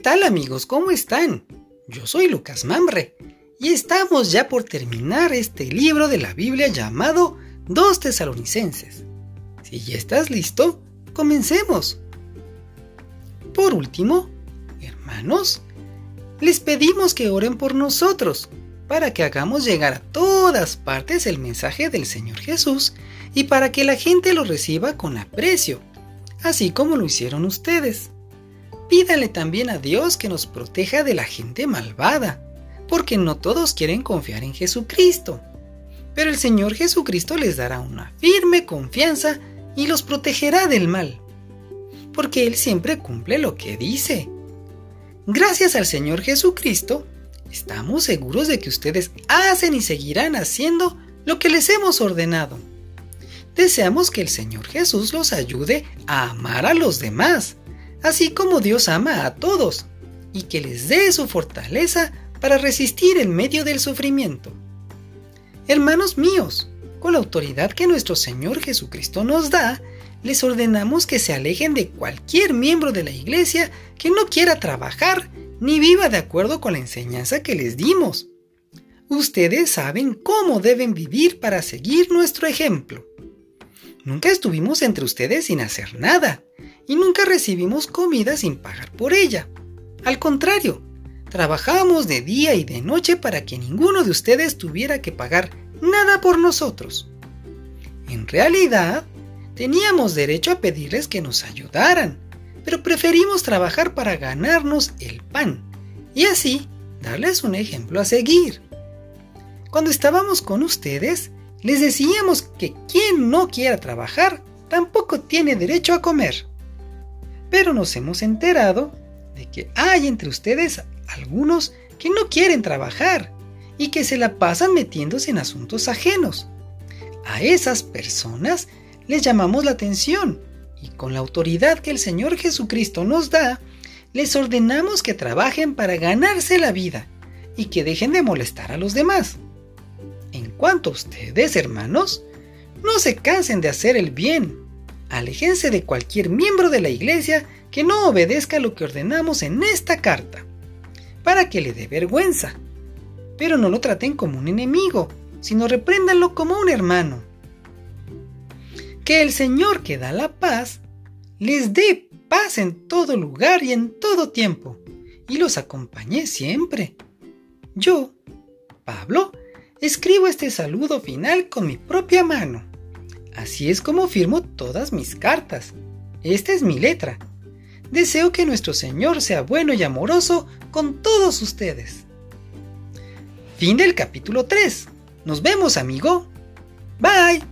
tal amigos? ¿Cómo están? Yo soy Lucas Mamre y estamos ya por terminar este libro de la Biblia llamado Dos Tesalonicenses. Si ya estás listo, comencemos. Por último, hermanos, les pedimos que oren por nosotros para que hagamos llegar a todas partes el mensaje del Señor Jesús y para que la gente lo reciba con aprecio, así como lo hicieron ustedes. Pídale también a Dios que nos proteja de la gente malvada, porque no todos quieren confiar en Jesucristo. Pero el Señor Jesucristo les dará una firme confianza y los protegerá del mal, porque Él siempre cumple lo que dice. Gracias al Señor Jesucristo, estamos seguros de que ustedes hacen y seguirán haciendo lo que les hemos ordenado. Deseamos que el Señor Jesús los ayude a amar a los demás así como Dios ama a todos, y que les dé su fortaleza para resistir en medio del sufrimiento. Hermanos míos, con la autoridad que nuestro Señor Jesucristo nos da, les ordenamos que se alejen de cualquier miembro de la iglesia que no quiera trabajar ni viva de acuerdo con la enseñanza que les dimos. Ustedes saben cómo deben vivir para seguir nuestro ejemplo. Nunca estuvimos entre ustedes sin hacer nada, y nunca recibimos comida sin pagar por ella. Al contrario, trabajamos de día y de noche para que ninguno de ustedes tuviera que pagar nada por nosotros. En realidad, teníamos derecho a pedirles que nos ayudaran, pero preferimos trabajar para ganarnos el pan y así darles un ejemplo a seguir. Cuando estábamos con ustedes, les decíamos que quien no quiera trabajar tampoco tiene derecho a comer. Pero nos hemos enterado de que hay entre ustedes algunos que no quieren trabajar y que se la pasan metiéndose en asuntos ajenos. A esas personas les llamamos la atención y con la autoridad que el Señor Jesucristo nos da, les ordenamos que trabajen para ganarse la vida y que dejen de molestar a los demás. En cuanto a ustedes, hermanos, no se cansen de hacer el bien aléjense de cualquier miembro de la iglesia que no obedezca lo que ordenamos en esta carta, para que le dé vergüenza. Pero no lo traten como un enemigo, sino repréndanlo como un hermano. Que el Señor que da la paz les dé paz en todo lugar y en todo tiempo, y los acompañe siempre. Yo, Pablo, escribo este saludo final con mi propia mano. Así es como firmo todas mis cartas. Esta es mi letra. Deseo que nuestro Señor sea bueno y amoroso con todos ustedes. Fin del capítulo 3. Nos vemos, amigo. Bye.